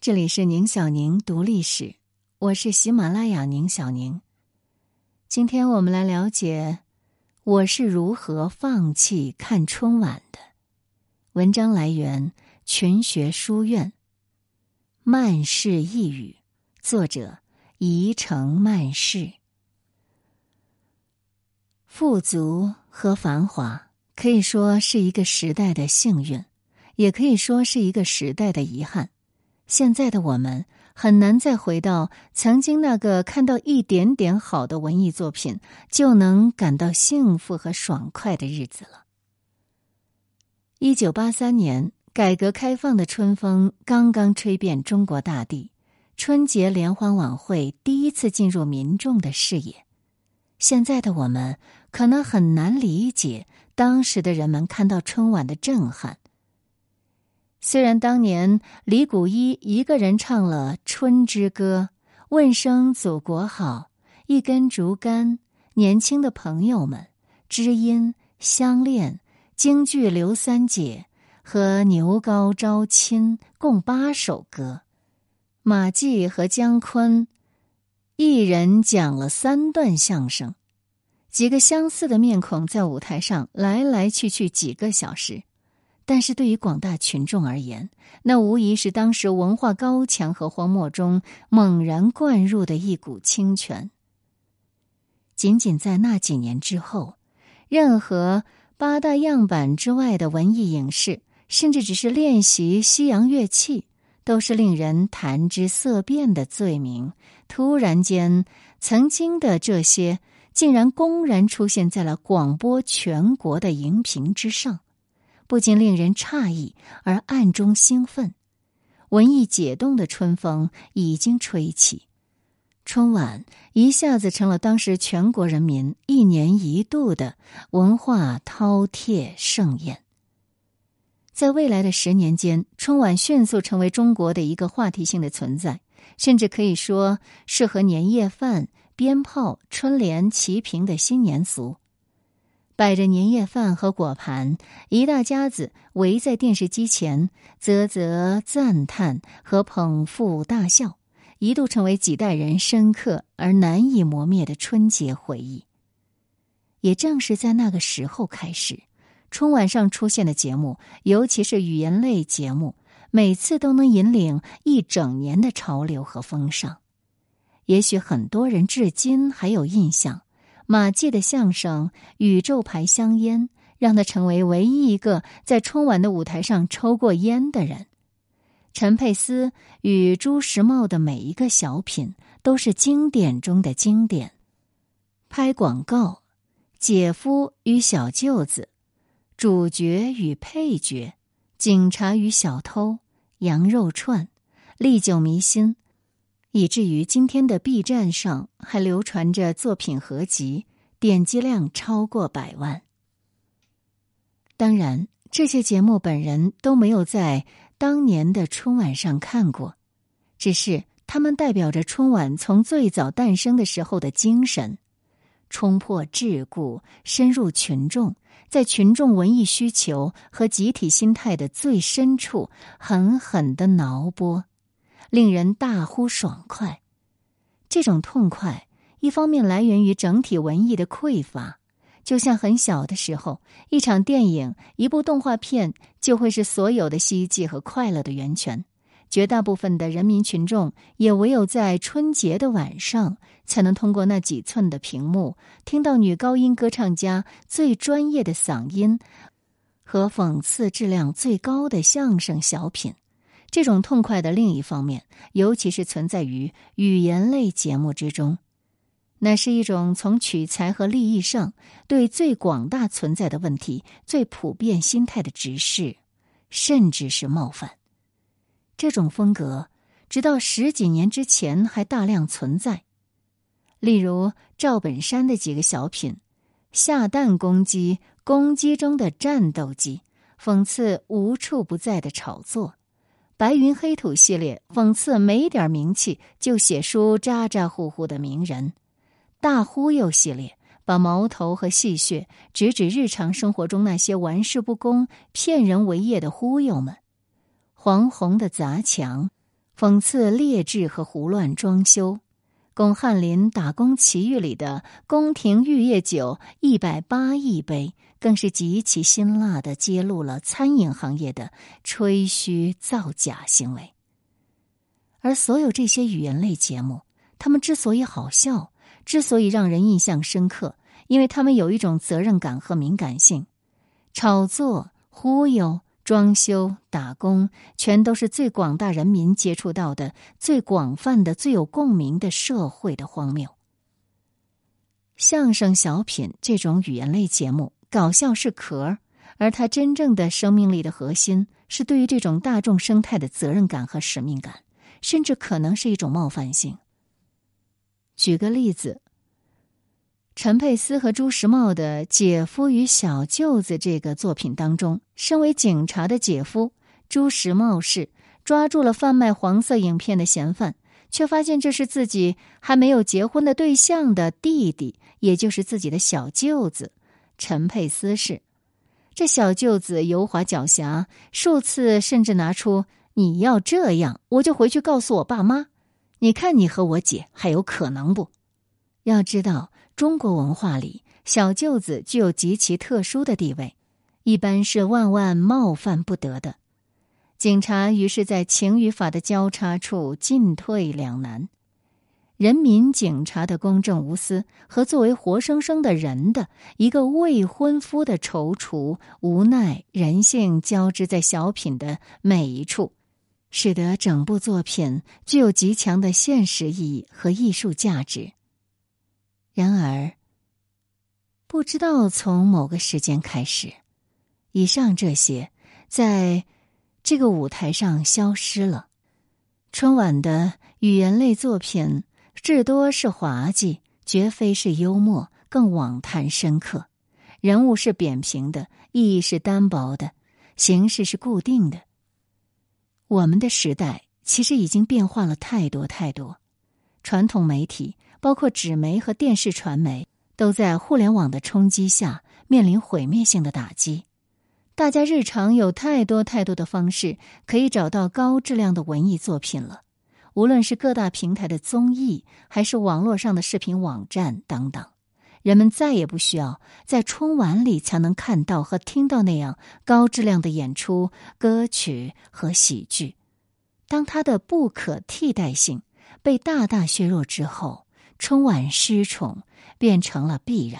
这里是宁小宁读历史，我是喜马拉雅宁小宁。今天我们来了解我是如何放弃看春晚的。文章来源群学书院。慢世一语，作者宜城慢世。富足和繁华可以说是一个时代的幸运，也可以说是一个时代的遗憾。现在的我们很难再回到曾经那个看到一点点好的文艺作品就能感到幸福和爽快的日子了。一九八三年，改革开放的春风刚刚吹遍中国大地，春节联欢晚会第一次进入民众的视野。现在的我们可能很难理解当时的人们看到春晚的震撼。虽然当年李谷一一个人唱了《春之歌》，问声祖国好，一根竹竿，年轻的朋友们，知音相恋，京剧刘三姐和牛皋招亲，共八首歌，马季和姜昆一人讲了三段相声，几个相似的面孔在舞台上来来去去几个小时。但是对于广大群众而言，那无疑是当时文化高墙和荒漠中猛然灌入的一股清泉。仅仅在那几年之后，任何八大样板之外的文艺影视，甚至只是练习西洋乐器，都是令人谈之色变的罪名。突然间，曾经的这些，竟然公然出现在了广播全国的荧屏之上。不禁令人诧异，而暗中兴奋。文艺解冻的春风已经吹起，春晚一下子成了当时全国人民一年一度的文化饕餮盛宴。在未来的十年间，春晚迅速成为中国的一个话题性的存在，甚至可以说是和年夜饭、鞭炮、春联齐平的新年俗。摆着年夜饭和果盘，一大家子围在电视机前，啧啧赞叹和捧腹大笑，一度成为几代人深刻而难以磨灭的春节回忆。也正是在那个时候开始，春晚上出现的节目，尤其是语言类节目，每次都能引领一整年的潮流和风尚。也许很多人至今还有印象。马季的相声《宇宙牌香烟》让他成为唯一一个在春晚的舞台上抽过烟的人。陈佩斯与朱时茂的每一个小品都是经典中的经典。拍广告，姐夫与小舅子，主角与配角，警察与小偷，羊肉串，历久弥新。以至于今天的 B 站上还流传着作品合集，点击量超过百万。当然，这些节目本人都没有在当年的春晚上看过，只是他们代表着春晚从最早诞生的时候的精神：冲破桎梏，深入群众，在群众文艺需求和集体心态的最深处狠狠的挠拨。令人大呼爽快，这种痛快一方面来源于整体文艺的匮乏，就像很小的时候，一场电影、一部动画片就会是所有的希冀和快乐的源泉。绝大部分的人民群众也唯有在春节的晚上，才能通过那几寸的屏幕，听到女高音歌唱家最专业的嗓音和讽刺质量最高的相声小品。这种痛快的另一方面，尤其是存在于语言类节目之中，那是一种从取材和利益上对最广大存在的问题、最普遍心态的直视，甚至是冒犯。这种风格直到十几年之前还大量存在，例如赵本山的几个小品：下蛋公鸡、公鸡中的战斗机，讽刺无处不在的炒作。白云黑土系列讽刺没点名气就写书咋咋呼呼的名人，大忽悠系列把矛头和戏谑直指日常生活中那些玩世不恭、骗人为业的忽悠们，黄宏的砸墙讽刺劣质和胡乱装修。龚汉林《打工奇遇》里的宫廷玉液酒一百八一杯，更是极其辛辣的揭露了餐饮行业的吹嘘造假行为。而所有这些语言类节目，他们之所以好笑，之所以让人印象深刻，因为他们有一种责任感和敏感性，炒作、忽悠。装修、打工，全都是最广大人民接触到的、最广泛的、最有共鸣的社会的荒谬。相声、小品这种语言类节目，搞笑是壳而它真正的生命力的核心，是对于这种大众生态的责任感和使命感，甚至可能是一种冒犯性。举个例子。陈佩斯和朱时茂的《姐夫与小舅子》这个作品当中，身为警察的姐夫朱时茂是抓住了贩卖黄色影片的嫌犯，却发现这是自己还没有结婚的对象的弟弟，也就是自己的小舅子。陈佩斯是这小舅子油滑狡黠，数次甚至拿出“你要这样，我就回去告诉我爸妈，你看你和我姐还有可能不？”要知道。中国文化里，小舅子具有极其特殊的地位，一般是万万冒犯不得的。警察于是，在情与法的交叉处进退两难。人民警察的公正无私和作为活生生的人的一个未婚夫的踌躇、无奈、人性交织在小品的每一处，使得整部作品具有极强的现实意义和艺术价值。然而，不知道从某个时间开始，以上这些在这个舞台上消失了。春晚的语言类作品至多是滑稽，绝非是幽默，更罔谈深刻。人物是扁平的，意义是单薄的，形式是固定的。我们的时代其实已经变化了太多太多，传统媒体。包括纸媒和电视传媒都在互联网的冲击下面临毁灭性的打击。大家日常有太多太多的方式可以找到高质量的文艺作品了，无论是各大平台的综艺，还是网络上的视频网站等等，人们再也不需要在春晚里才能看到和听到那样高质量的演出、歌曲和喜剧。当它的不可替代性被大大削弱之后。春晚失宠变成了必然，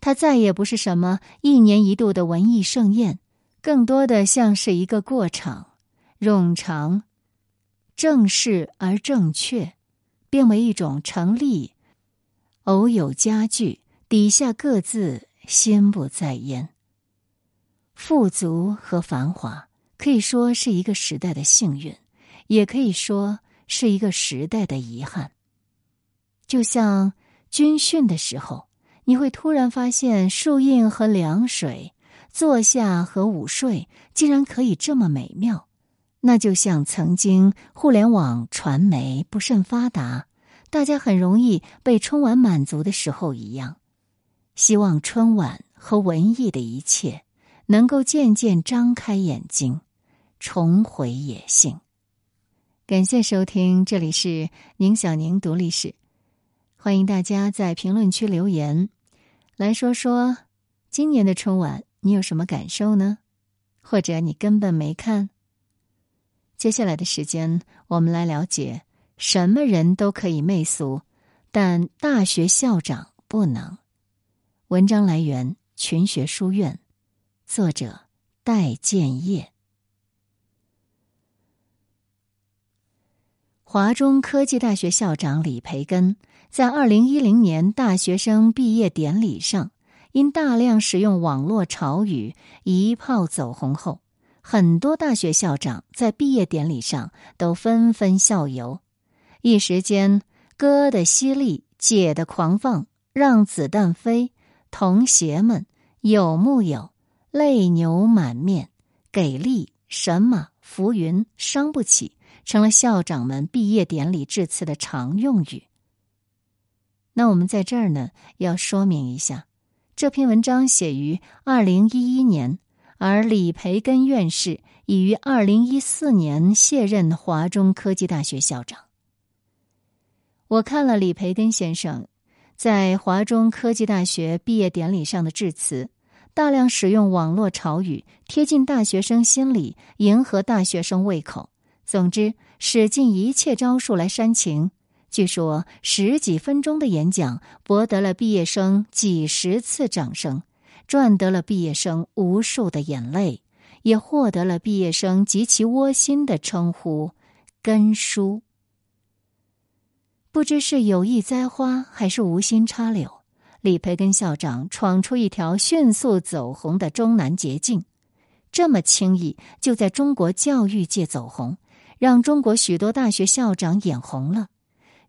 它再也不是什么一年一度的文艺盛宴，更多的像是一个过场，冗长、正式而正确，变为一种成立。偶有佳句，底下各自心不在焉。富足和繁华可以说是一个时代的幸运，也可以说是一个时代的遗憾。就像军训的时候，你会突然发现树荫和凉水、坐下和午睡竟然可以这么美妙。那就像曾经互联网传媒不甚发达，大家很容易被春晚满足的时候一样。希望春晚和文艺的一切能够渐渐张开眼睛，重回野性。感谢收听，这里是宁小宁读历史。欢迎大家在评论区留言，来说说今年的春晚你有什么感受呢？或者你根本没看？接下来的时间，我们来了解什么人都可以媚俗，但大学校长不能。文章来源群学书院，作者戴建业。华中科技大学校长李培根。在二零一零年大学生毕业典礼上，因大量使用网络潮语一炮走红后，很多大学校长在毕业典礼上都纷纷效尤。一时间，哥的犀利，姐的狂放，让子弹飞，同学们有木有，泪流满面，给力，神马浮云，伤不起，成了校长们毕业典礼致辞的常用语。那我们在这儿呢，要说明一下，这篇文章写于二零一一年，而李培根院士已于二零一四年卸任华中科技大学校长。我看了李培根先生在华中科技大学毕业典礼上的致辞，大量使用网络潮语，贴近大学生心理，迎合大学生胃口。总之，使尽一切招数来煽情。据说十几分钟的演讲，博得了毕业生几十次掌声，赚得了毕业生无数的眼泪。也获得了毕业生极其窝心的称呼“根叔”。不知是有意栽花还是无心插柳，李培根校长闯出一条迅速走红的中南捷径，这么轻易就在中国教育界走红，让中国许多大学校长眼红了。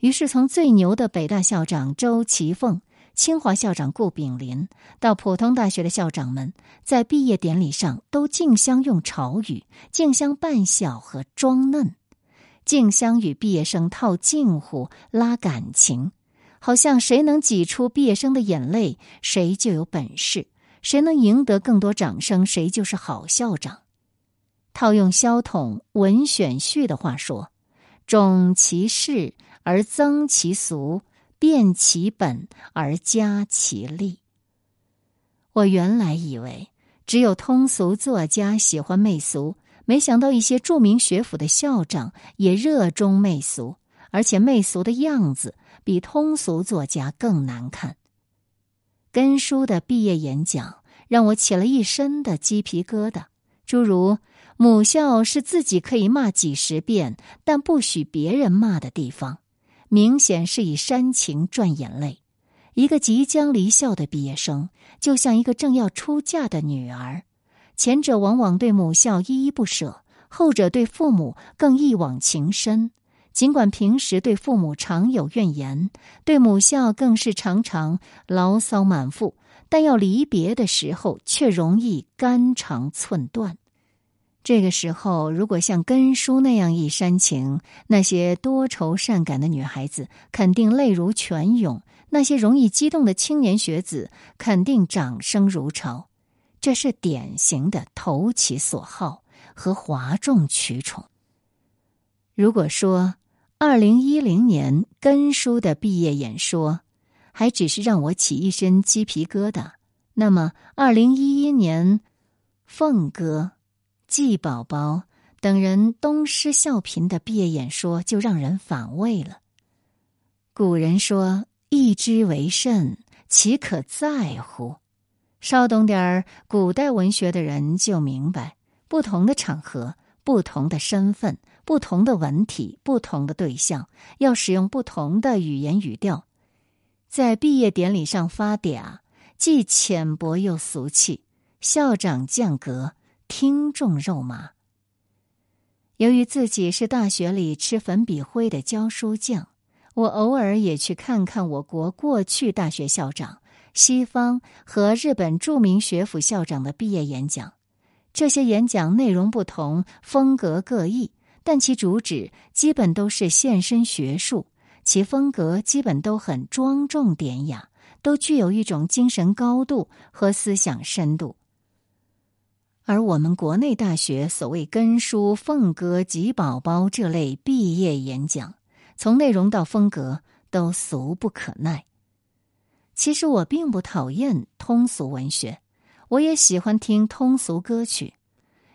于是，从最牛的北大校长周其凤。清华校长顾炳林到普通大学的校长们，在毕业典礼上都竞相用潮语，竞相扮小和装嫩，竞相与毕业生套近乎、拉感情，好像谁能挤出毕业生的眼泪，谁就有本事；谁能赢得更多掌声，谁就是好校长。套用萧统《文选序》的话说：“重其事而增其俗。”变其本而加其利。我原来以为只有通俗作家喜欢媚俗，没想到一些著名学府的校长也热衷媚俗，而且媚俗的样子比通俗作家更难看。根叔的毕业演讲让我起了一身的鸡皮疙瘩，诸如“母校是自己可以骂几十遍，但不许别人骂的地方”。明显是以煽情赚眼泪。一个即将离校的毕业生，就像一个正要出嫁的女儿。前者往往对母校依依不舍，后者对父母更一往情深。尽管平时对父母常有怨言，对母校更是常常牢骚满腹，但要离别的时候，却容易肝肠寸断。这个时候，如果像根叔那样一煽情，那些多愁善感的女孩子肯定泪如泉涌；那些容易激动的青年学子肯定掌声如潮。这是典型的投其所好和哗众取宠。如果说二零一零年根叔的毕业演说还只是让我起一身鸡皮疙瘩，那么二零一一年凤哥。季宝宝等人东施效颦的毕业演说就让人反胃了。古人说：“一之为甚，岂可在乎？”稍懂点儿古代文学的人就明白，不同的场合、不同的身份、不同的文体、不同的对象，要使用不同的语言语调。在毕业典礼上发嗲，既浅薄又俗气。校长降格。听众肉麻。由于自己是大学里吃粉笔灰的教书匠，我偶尔也去看看我国过去大学校长、西方和日本著名学府校长的毕业演讲。这些演讲内容不同，风格各异，但其主旨基本都是献身学术，其风格基本都很庄重典雅，都具有一种精神高度和思想深度。而我们国内大学所谓“根书”“凤哥”“吉宝宝”这类毕业演讲，从内容到风格都俗不可耐。其实我并不讨厌通俗文学，我也喜欢听通俗歌曲，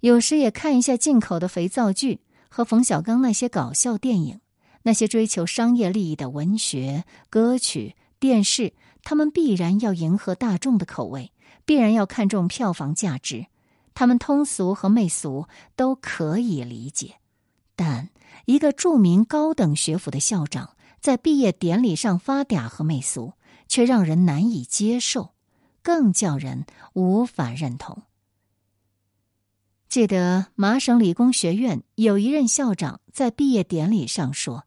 有时也看一下进口的肥皂剧和冯小刚那些搞笑电影。那些追求商业利益的文学、歌曲、电视，他们必然要迎合大众的口味，必然要看重票房价值。他们通俗和媚俗都可以理解，但一个著名高等学府的校长在毕业典礼上发嗲和媚俗，却让人难以接受，更叫人无法认同。记得麻省理工学院有一任校长在毕业典礼上说：“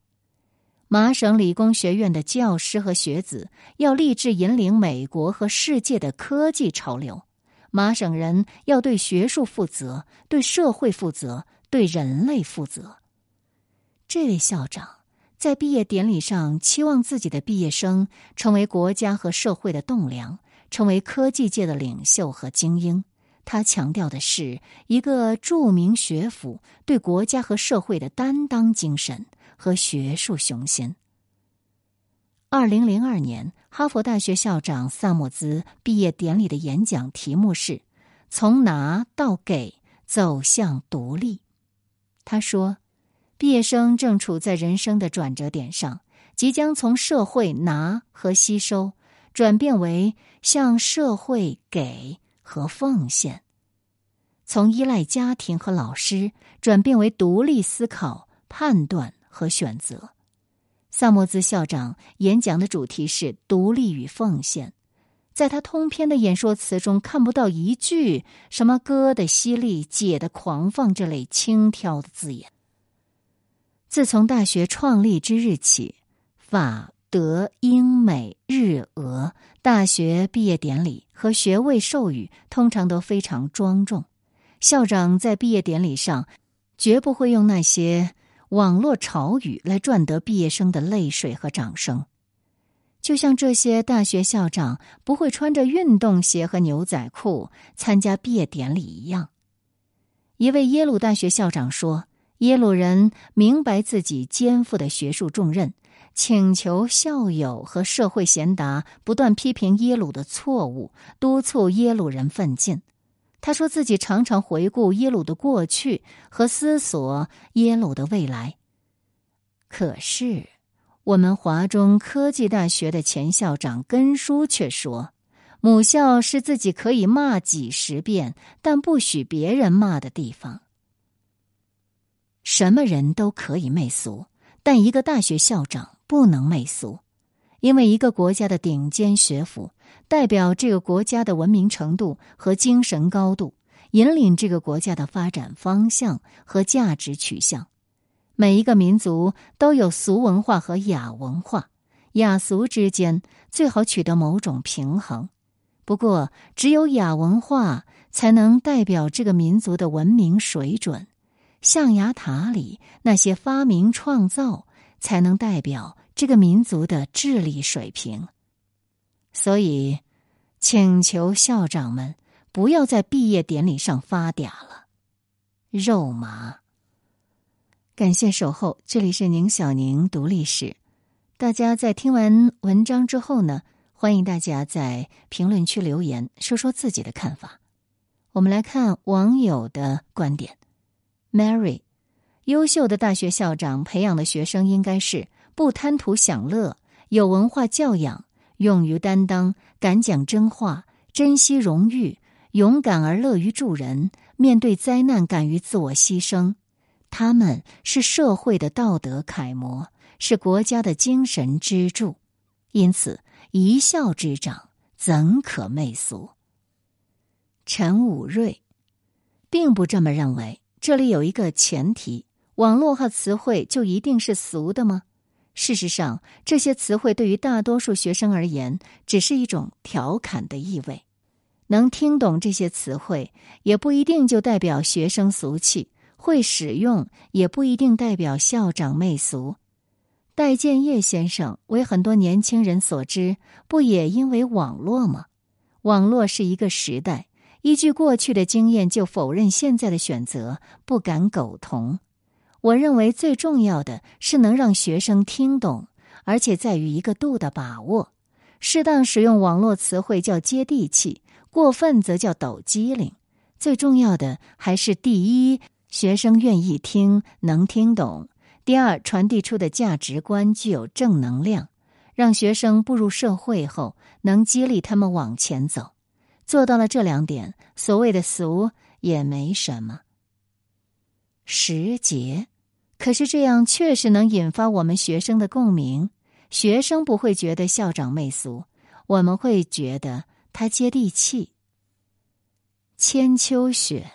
麻省理工学院的教师和学子要立志引领美国和世界的科技潮流。”麻省人要对学术负责，对社会负责，对人类负责。这位校长在毕业典礼上期望自己的毕业生成为国家和社会的栋梁，成为科技界的领袖和精英。他强调的是一个著名学府对国家和社会的担当精神和学术雄心。二零零二年，哈佛大学校长萨默兹毕业典礼的演讲题目是“从拿到给走向独立”。他说，毕业生正处在人生的转折点上，即将从社会拿和吸收，转变为向社会给。和奉献，从依赖家庭和老师转变为独立思考、判断和选择。萨默兹校长演讲的主题是“独立与奉献”。在他通篇的演说词中，看不到一句什么“哥的犀利，姐的狂放”这类轻佻的字眼。自从大学创立之日起，法。德、英、美、日、俄大学毕业典礼和学位授予通常都非常庄重。校长在毕业典礼上绝不会用那些网络潮语来赚得毕业生的泪水和掌声，就像这些大学校长不会穿着运动鞋和牛仔裤参加毕业典礼一样。一位耶鲁大学校长说：“耶鲁人明白自己肩负的学术重任。”请求校友和社会贤达不断批评耶鲁的错误，督促耶鲁人奋进。他说自己常常回顾耶鲁的过去和思索耶鲁的未来。可是，我们华中科技大学的前校长根叔却说，母校是自己可以骂几十遍，但不许别人骂的地方。什么人都可以媚俗，但一个大学校长。不能媚俗，因为一个国家的顶尖学府代表这个国家的文明程度和精神高度，引领这个国家的发展方向和价值取向。每一个民族都有俗文化和雅文化，雅俗之间最好取得某种平衡。不过，只有雅文化才能代表这个民族的文明水准，象牙塔里那些发明创造。才能代表这个民族的智力水平，所以，请求校长们不要在毕业典礼上发嗲了，肉麻。感谢守候，这里是宁小宁读历史。大家在听完文章之后呢，欢迎大家在评论区留言，说说自己的看法。我们来看网友的观点，Mary。优秀的大学校长培养的学生应该是不贪图享乐、有文化教养、勇于担当、敢讲真话、珍惜荣誉、勇敢而乐于助人、面对灾难敢于自我牺牲。他们是社会的道德楷模，是国家的精神支柱。因此，一校之长怎可媚俗？陈武瑞并不这么认为。这里有一个前提。网络和词汇就一定是俗的吗？事实上，这些词汇对于大多数学生而言，只是一种调侃的意味。能听懂这些词汇，也不一定就代表学生俗气；会使用，也不一定代表校长媚俗。戴建业先生为很多年轻人所知，不也因为网络吗？网络是一个时代，依据过去的经验就否认现在的选择，不敢苟同。我认为最重要的是能让学生听懂，而且在于一个度的把握。适当使用网络词汇叫接地气，过分则叫抖机灵。最重要的还是第一，学生愿意听，能听懂；第二，传递出的价值观具有正能量，让学生步入社会后能激励他们往前走。做到了这两点，所谓的俗也没什么。时节，可是这样确实能引发我们学生的共鸣。学生不会觉得校长媚俗，我们会觉得他接地气。千秋雪，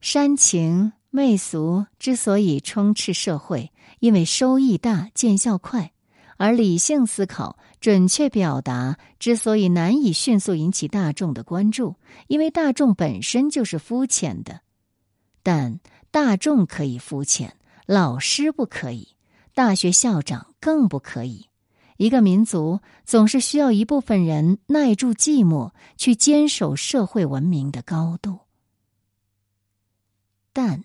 煽情媚俗之所以充斥社会，因为收益大、见效快；而理性思考、准确表达之所以难以迅速引起大众的关注，因为大众本身就是肤浅的。但大众可以肤浅，老师不可以，大学校长更不可以。一个民族总是需要一部分人耐住寂寞，去坚守社会文明的高度。但。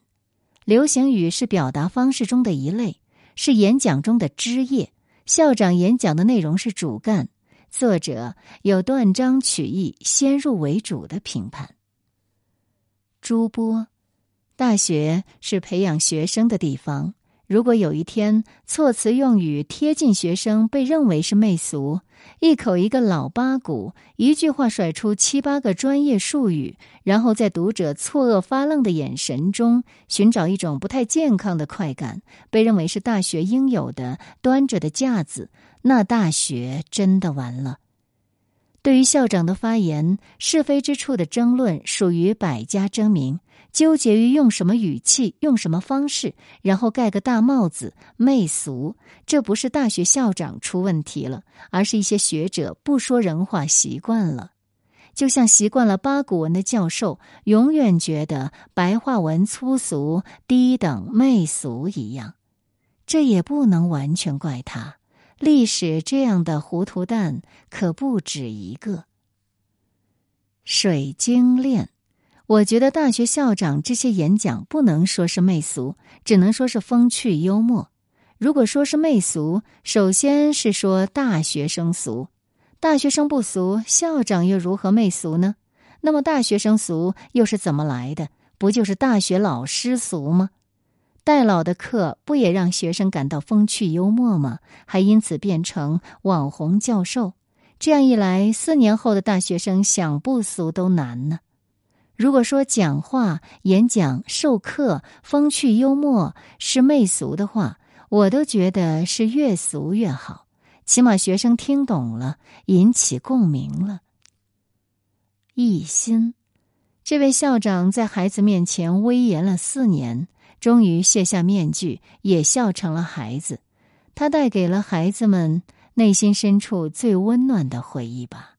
流行语是表达方式中的一类，是演讲中的枝叶。校长演讲的内容是主干，作者有断章取义、先入为主的评判。朱波，大学是培养学生的地方。如果有一天措辞用语贴近学生，被认为是媚俗，一口一个老八股，一句话甩出七八个专业术语，然后在读者错愕发愣的眼神中寻找一种不太健康的快感，被认为是大学应有的端着的架子，那大学真的完了。对于校长的发言，是非之处的争论属于百家争鸣。纠结于用什么语气、用什么方式，然后盖个大帽子，媚俗。这不是大学校长出问题了，而是一些学者不说人话习惯了，就像习惯了八股文的教授永远觉得白话文粗俗、低等、媚俗一样。这也不能完全怪他，历史这样的糊涂蛋可不止一个。水晶链。我觉得大学校长这些演讲不能说是媚俗，只能说是风趣幽默。如果说是媚俗，首先是说大学生俗，大学生不俗，校长又如何媚俗呢？那么大学生俗又是怎么来的？不就是大学老师俗吗？代老的课不也让学生感到风趣幽默吗？还因此变成网红教授。这样一来，四年后的大学生想不俗都难呢。如果说讲话、演讲、授课风趣幽默是媚俗的话，我都觉得是越俗越好，起码学生听懂了，引起共鸣了。一心，这位校长在孩子面前威严了四年，终于卸下面具，也笑成了孩子。他带给了孩子们内心深处最温暖的回忆吧。